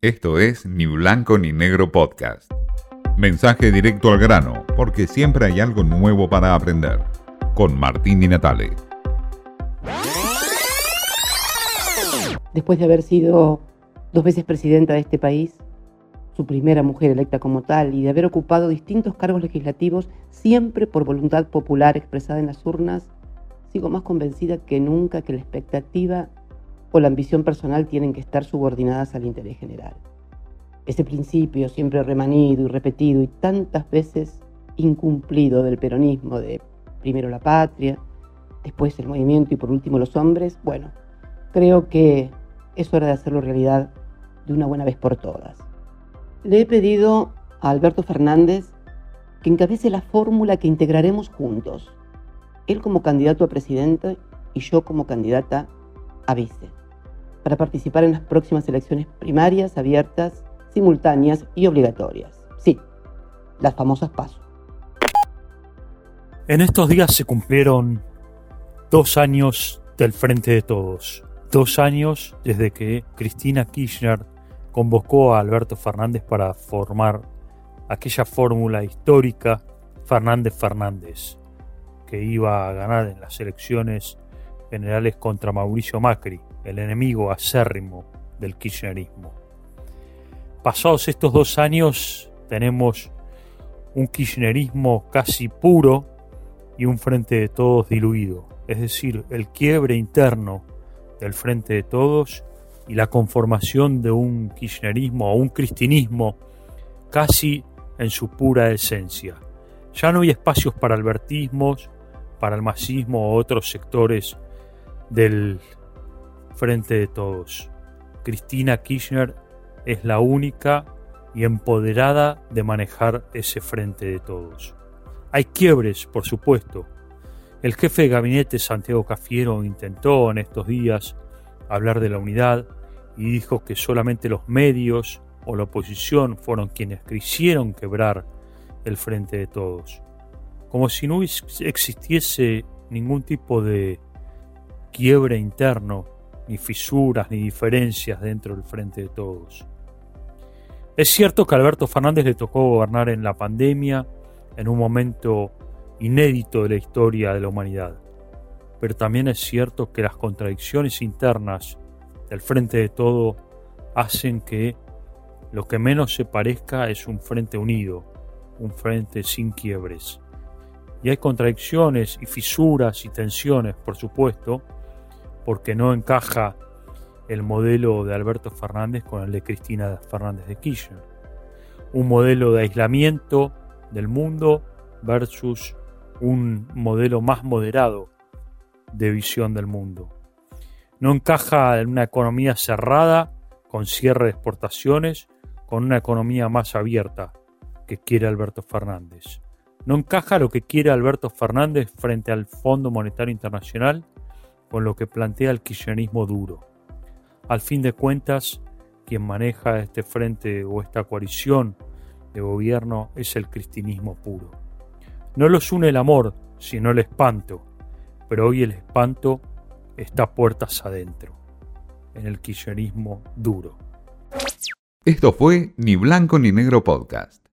Esto es Ni Blanco ni Negro Podcast. Mensaje directo al grano, porque siempre hay algo nuevo para aprender. Con Martín y Natale. Después de haber sido dos veces presidenta de este país, su primera mujer electa como tal, y de haber ocupado distintos cargos legislativos, siempre por voluntad popular expresada en las urnas, sigo más convencida que nunca que la expectativa o la ambición personal tienen que estar subordinadas al interés general. Ese principio siempre remanido y repetido y tantas veces incumplido del peronismo de primero la patria, después el movimiento y por último los hombres, bueno, creo que es hora de hacerlo realidad de una buena vez por todas. Le he pedido a Alberto Fernández que encabece la fórmula que integraremos juntos, él como candidato a presidente y yo como candidata a vice para participar en las próximas elecciones primarias, abiertas, simultáneas y obligatorias. Sí, las famosas pasos. En estos días se cumplieron dos años del Frente de Todos. Dos años desde que Cristina Kirchner convocó a Alberto Fernández para formar aquella fórmula histórica Fernández Fernández, que iba a ganar en las elecciones generales contra Mauricio Macri el enemigo acérrimo del kirchnerismo. Pasados estos dos años tenemos un kirchnerismo casi puro y un frente de todos diluido, es decir, el quiebre interno del frente de todos y la conformación de un kirchnerismo o un cristinismo casi en su pura esencia. Ya no hay espacios para albertismos, para el masismo o otros sectores del frente de todos. Cristina Kirchner es la única y empoderada de manejar ese frente de todos. Hay quiebres, por supuesto. El jefe de gabinete Santiago Cafiero intentó en estos días hablar de la unidad y dijo que solamente los medios o la oposición fueron quienes quisieron quebrar el frente de todos. Como si no existiese ningún tipo de quiebre interno ni fisuras, ni diferencias dentro del frente de todos. Es cierto que a Alberto Fernández le tocó gobernar en la pandemia, en un momento inédito de la historia de la humanidad, pero también es cierto que las contradicciones internas del frente de todo hacen que lo que menos se parezca es un frente unido, un frente sin quiebres. Y hay contradicciones y fisuras y tensiones, por supuesto, porque no encaja el modelo de Alberto Fernández con el de Cristina Fernández de Kirchner. Un modelo de aislamiento del mundo versus un modelo más moderado de visión del mundo. No encaja en una economía cerrada con cierre de exportaciones con una economía más abierta que quiere Alberto Fernández. No encaja lo que quiere Alberto Fernández frente al Fondo Monetario Internacional con lo que plantea el kirchnerismo duro. Al fin de cuentas, quien maneja este frente o esta coalición de gobierno es el cristinismo puro. No los une el amor, sino el espanto, pero hoy el espanto está puertas adentro, en el kirchnerismo duro. Esto fue Ni Blanco ni Negro Podcast.